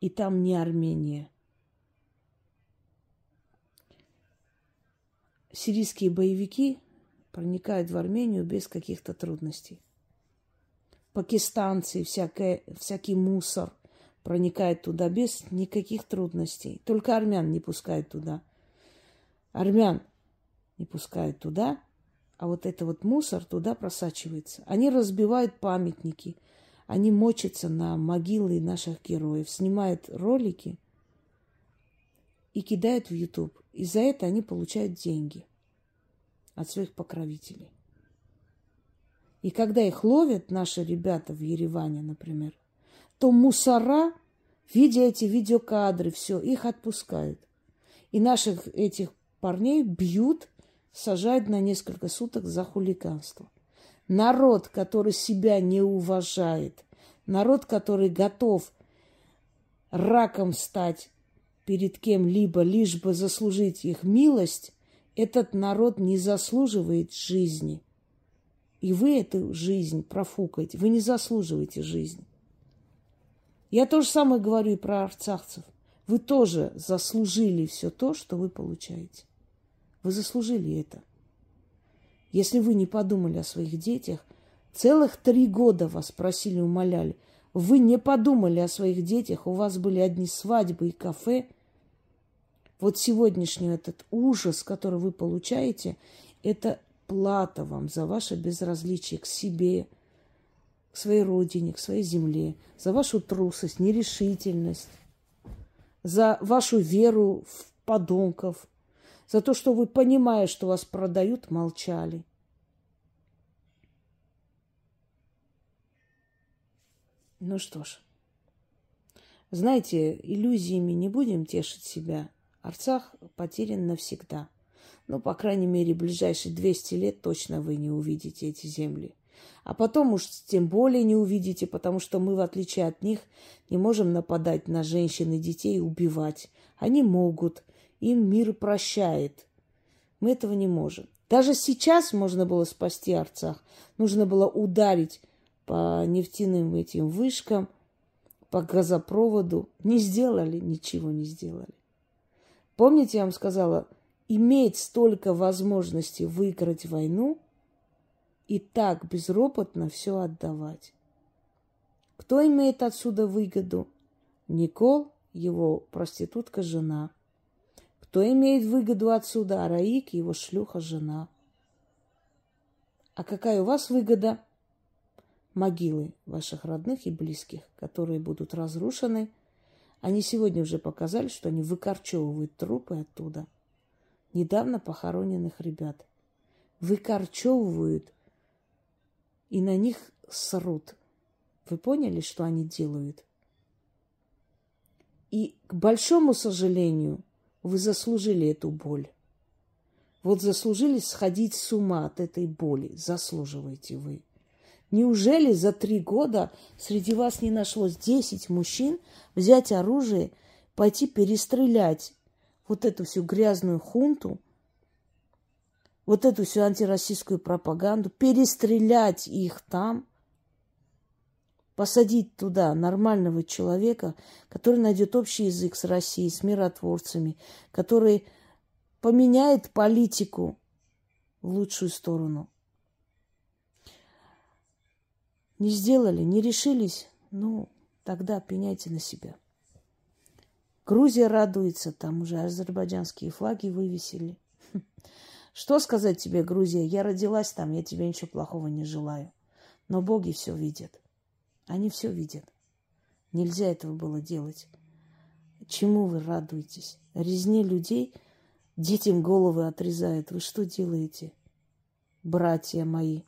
И там не Армения. Сирийские боевики проникают в Армению без каких-то трудностей пакистанцы, всякое, всякий мусор проникает туда без никаких трудностей. Только армян не пускают туда. Армян не пускают туда, а вот это вот мусор туда просачивается. Они разбивают памятники, они мочатся на могилы наших героев, снимают ролики и кидают в YouTube. И за это они получают деньги от своих покровителей. И когда их ловят наши ребята в Ереване, например, то мусора, видя эти видеокадры, все, их отпускают. И наших этих парней бьют, сажают на несколько суток за хулиганство. Народ, который себя не уважает, народ, который готов раком стать перед кем-либо, лишь бы заслужить их милость, этот народ не заслуживает жизни – и вы эту жизнь профукаете. Вы не заслуживаете жизни. Я то же самое говорю и про арцахцев. Вы тоже заслужили все то, что вы получаете. Вы заслужили это. Если вы не подумали о своих детях, целых три года вас просили, умоляли, вы не подумали о своих детях, у вас были одни свадьбы и кафе. Вот сегодняшний этот ужас, который вы получаете, это плата вам за ваше безразличие к себе, к своей родине, к своей земле, за вашу трусость, нерешительность, за вашу веру в подонков, за то, что вы, понимая, что вас продают, молчали. Ну что ж, знаете, иллюзиями не будем тешить себя. Арцах потерян навсегда – ну, по крайней мере, ближайшие 200 лет точно вы не увидите эти земли. А потом уж тем более не увидите, потому что мы, в отличие от них, не можем нападать на женщин и детей и убивать. Они могут. Им мир прощает. Мы этого не можем. Даже сейчас можно было спасти Арцах. Нужно было ударить по нефтяным этим вышкам, по газопроводу. Не сделали, ничего не сделали. Помните, я вам сказала, иметь столько возможностей выиграть войну и так безропотно все отдавать. Кто имеет отсюда выгоду? Никол, его проститутка жена. Кто имеет выгоду отсюда? Араик его шлюха жена. А какая у вас выгода? Могилы ваших родных и близких, которые будут разрушены. Они сегодня уже показали, что они выкорчевывают трупы оттуда. Недавно похороненных ребят. Выкорчевывают и на них срут. Вы поняли, что они делают? И, к большому сожалению, вы заслужили эту боль. Вот заслужили сходить с ума от этой боли. Заслуживаете вы. Неужели за три года среди вас не нашлось десять мужчин взять оружие, пойти перестрелять вот эту всю грязную хунту, вот эту всю антироссийскую пропаганду, перестрелять их там, посадить туда нормального человека, который найдет общий язык с Россией, с миротворцами, который поменяет политику в лучшую сторону. Не сделали, не решились, ну, тогда пеняйте на себя. Грузия радуется, там уже азербайджанские флаги вывесили. Что сказать тебе, Грузия? Я родилась там, я тебе ничего плохого не желаю. Но боги все видят. Они все видят. Нельзя этого было делать. Чему вы радуетесь? Резне людей детям головы отрезают. Вы что делаете, братья мои?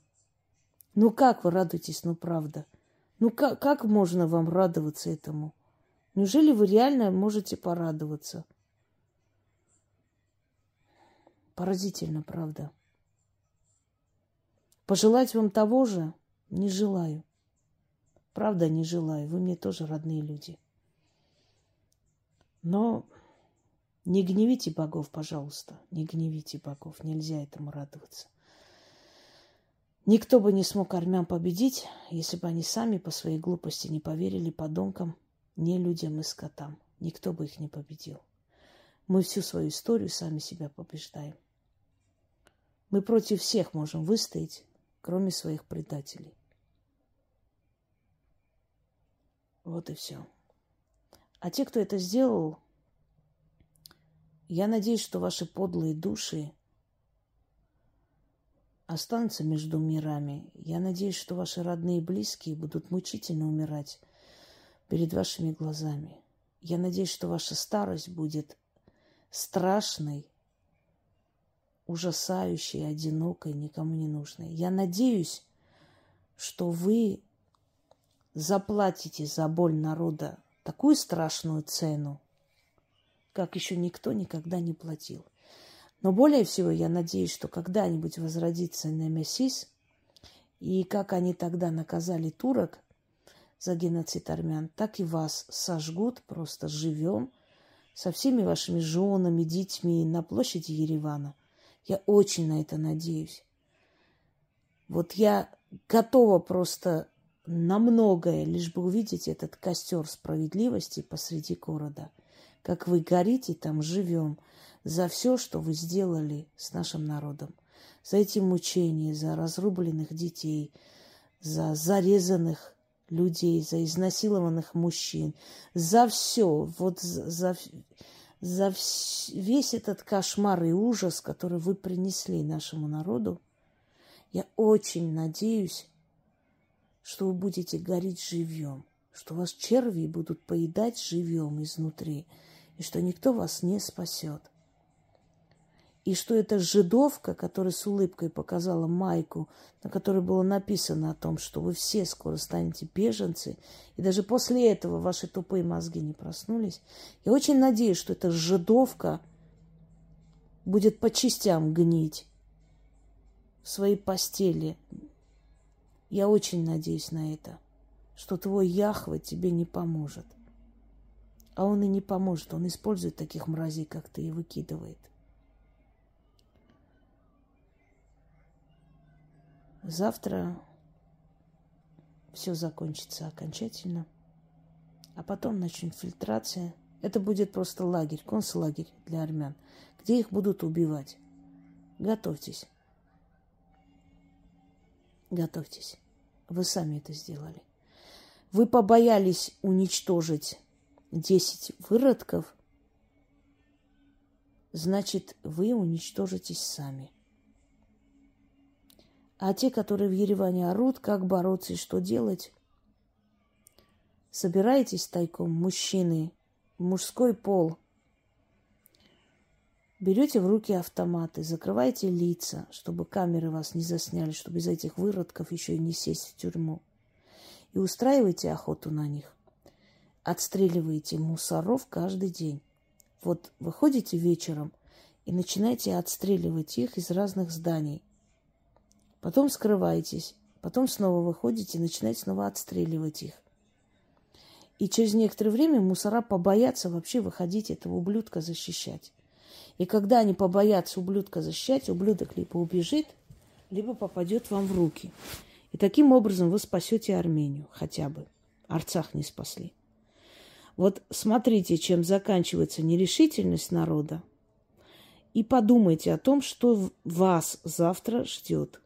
Ну как вы радуетесь, ну правда? Ну как, как можно вам радоваться этому? Неужели вы реально можете порадоваться? Поразительно, правда. Пожелать вам того же не желаю. Правда, не желаю. Вы мне тоже родные люди. Но не гневите богов, пожалуйста. Не гневите богов. Нельзя этому радоваться. Никто бы не смог армян победить, если бы они сами по своей глупости не поверили подонкам, не людям и скотам. Никто бы их не победил. Мы всю свою историю сами себя побеждаем. Мы против всех можем выстоять, кроме своих предателей. Вот и все. А те, кто это сделал, я надеюсь, что ваши подлые души останутся между мирами. Я надеюсь, что ваши родные и близкие будут мучительно умирать перед вашими глазами. Я надеюсь, что ваша старость будет страшной, ужасающей, одинокой, никому не нужной. Я надеюсь, что вы заплатите за боль народа такую страшную цену, как еще никто никогда не платил. Но более всего я надеюсь, что когда-нибудь возродится Немесис, и как они тогда наказали турок за геноцид армян, так и вас сожгут просто живем со всеми вашими женами, детьми на площади Еревана. Я очень на это надеюсь. Вот я готова просто на многое, лишь бы увидеть этот костер справедливости посреди города. Как вы горите там, живем, за все, что вы сделали с нашим народом. За эти мучения, за разрубленных детей, за зарезанных людей, за изнасилованных мужчин, за все, вот за, за весь этот кошмар и ужас, который вы принесли нашему народу. Я очень надеюсь, что вы будете гореть живьем, что вас черви будут поедать живьем изнутри, и что никто вас не спасет. И что эта жидовка, которая с улыбкой показала майку, на которой было написано о том, что вы все скоро станете беженцы, и даже после этого ваши тупые мозги не проснулись, я очень надеюсь, что эта жидовка будет по частям гнить в своей постели, я очень надеюсь на это, что твой Яхва тебе не поможет. А он и не поможет, он использует таких мразей, как ты, и выкидывает. Завтра все закончится окончательно, а потом начнет фильтрация. Это будет просто лагерь, концлагерь для армян, где их будут убивать. Готовьтесь. Готовьтесь. Вы сами это сделали. Вы побоялись уничтожить 10 выродков, значит, вы уничтожитесь сами. А те, которые в Ереване орут, как бороться и что делать, собираетесь тайком, мужчины, мужской пол, берете в руки автоматы, закрываете лица, чтобы камеры вас не засняли, чтобы из этих выродков еще и не сесть в тюрьму. И устраиваете охоту на них. Отстреливаете мусоров каждый день. Вот выходите вечером и начинаете отстреливать их из разных зданий. Потом скрываетесь, потом снова выходите и начинаете снова отстреливать их. И через некоторое время мусора побоятся вообще выходить этого ублюдка защищать. И когда они побоятся ублюдка защищать, ублюдок либо убежит, либо попадет вам в руки. И таким образом вы спасете Армению хотя бы. Арцах не спасли. Вот смотрите, чем заканчивается нерешительность народа, и подумайте о том, что вас завтра ждет.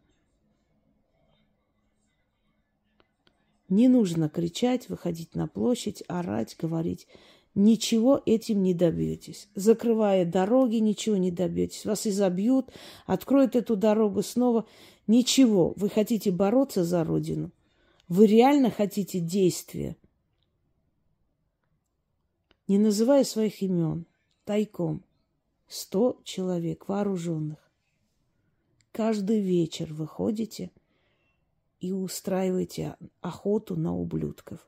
Не нужно кричать, выходить на площадь, орать, говорить. Ничего этим не добьетесь. Закрывая дороги, ничего не добьетесь. Вас изобьют, откроют эту дорогу снова. Ничего. Вы хотите бороться за Родину. Вы реально хотите действия. Не называя своих имен, тайком. Сто человек вооруженных. Каждый вечер выходите – и устраиваете охоту на ублюдков.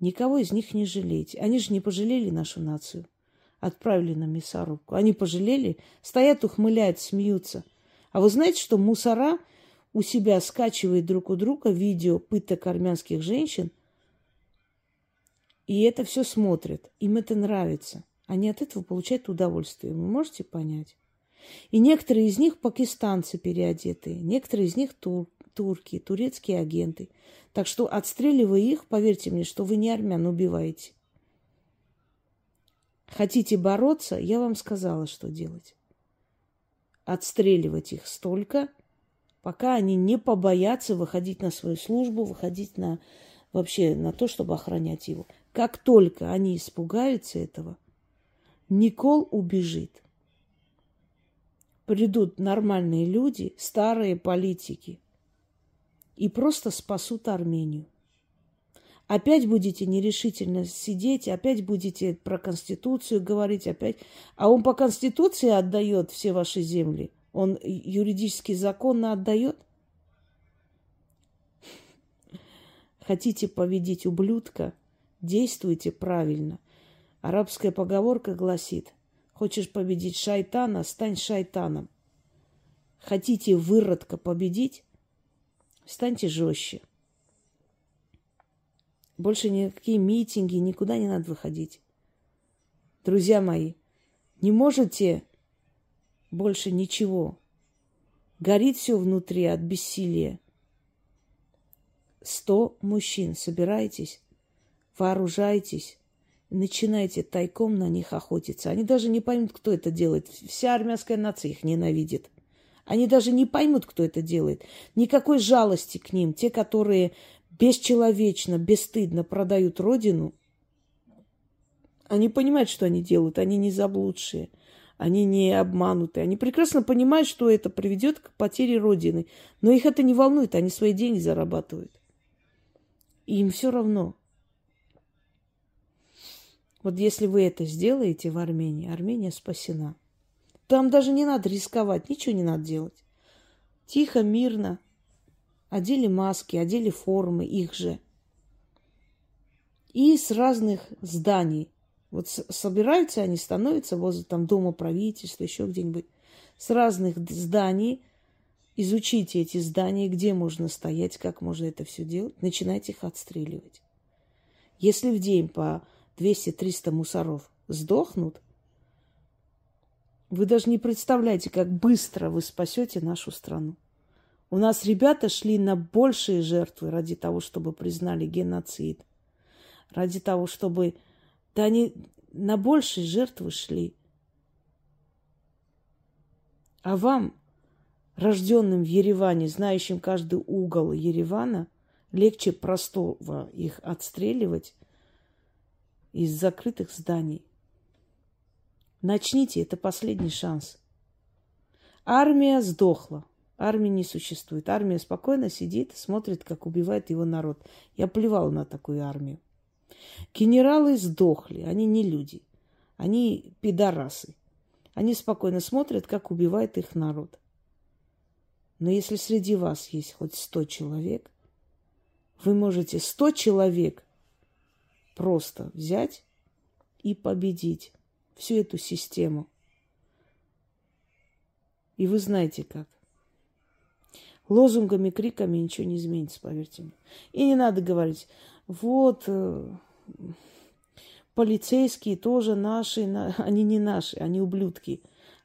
Никого из них не жалейте. Они же не пожалели нашу нацию. Отправили на мясорубку. Они пожалели, стоят, ухмыляют, смеются. А вы знаете, что мусора у себя скачивает друг у друга видео пыток армянских женщин, и это все смотрят. Им это нравится. Они от этого получают удовольствие. Вы можете понять? И некоторые из них пакистанцы переодетые, некоторые из них тур, турки, турецкие агенты. Так что, отстреливая их, поверьте мне, что вы не армян убиваете. Хотите бороться, я вам сказала, что делать. Отстреливать их столько, пока они не побоятся выходить на свою службу, выходить на вообще на то, чтобы охранять его. Как только они испугаются этого, Никол убежит. Придут нормальные люди, старые политики – и просто спасут Армению. Опять будете нерешительно сидеть, опять будете про Конституцию говорить, опять. А он по Конституции отдает все ваши земли. Он юридически законно отдает. Хотите победить ублюдка? Действуйте правильно. Арабская поговорка гласит, хочешь победить шайтана, стань шайтаном. Хотите выродка победить? Станьте жестче. Больше никакие митинги, никуда не надо выходить. Друзья мои, не можете больше ничего. Горит все внутри от бессилия. Сто мужчин, собирайтесь, вооружайтесь, начинайте тайком на них охотиться. Они даже не поймут, кто это делает. Вся армянская нация их ненавидит. Они даже не поймут, кто это делает. Никакой жалости к ним. Те, которые бесчеловечно, бесстыдно продают родину, они понимают, что они делают. Они не заблудшие. Они не обманутые. Они прекрасно понимают, что это приведет к потере Родины. Но их это не волнует. Они свои деньги зарабатывают. И им все равно. Вот если вы это сделаете в Армении, Армения спасена. Там даже не надо рисковать, ничего не надо делать. Тихо, мирно. Одели маски, одели формы, их же. И с разных зданий. Вот собираются они, становятся возле там дома правительства, еще где-нибудь. С разных зданий. Изучите эти здания, где можно стоять, как можно это все делать. Начинайте их отстреливать. Если в день по 200-300 мусоров сдохнут, вы даже не представляете, как быстро вы спасете нашу страну. У нас ребята шли на большие жертвы ради того, чтобы признали геноцид. Ради того, чтобы... Да они на большие жертвы шли. А вам, рожденным в Ереване, знающим каждый угол Еревана, легче простого их отстреливать из закрытых зданий. Начните, это последний шанс. Армия сдохла. Армии не существует. Армия спокойно сидит, смотрит, как убивает его народ. Я плевал на такую армию. Генералы сдохли. Они не люди. Они пидорасы. Они спокойно смотрят, как убивает их народ. Но если среди вас есть хоть сто человек, вы можете сто человек просто взять и победить всю эту систему. И вы знаете как. Лозунгами, криками ничего не изменится, поверьте мне. И не надо говорить, вот э, полицейские тоже наши, на... они не наши, они ублюдки.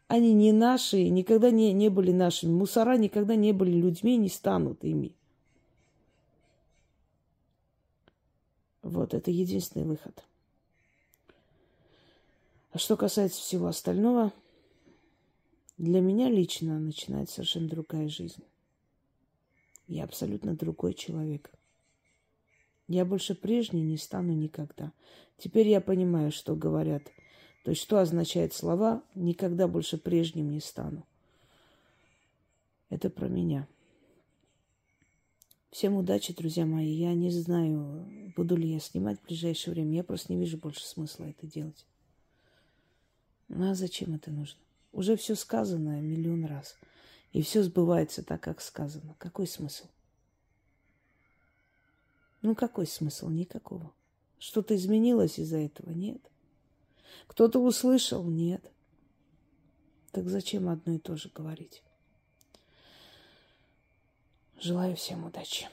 Они не наши, никогда не, не были нашими. Мусора никогда не были людьми, не станут ими. Вот, это единственный выход. А что касается всего остального, для меня лично начинается совершенно другая жизнь. Я абсолютно другой человек. Я больше прежней не стану никогда. Теперь я понимаю, что говорят. То есть, что означает слова «никогда больше прежним не стану». Это про меня. Всем удачи, друзья мои. Я не знаю, буду ли я снимать в ближайшее время. Я просто не вижу больше смысла это делать. Ну а зачем это нужно? Уже все сказано миллион раз. И все сбывается так, как сказано. Какой смысл? Ну, какой смысл? Никакого. Что-то изменилось из-за этого? Нет. Кто-то услышал? Нет. Так зачем одно и то же говорить? Желаю всем удачи.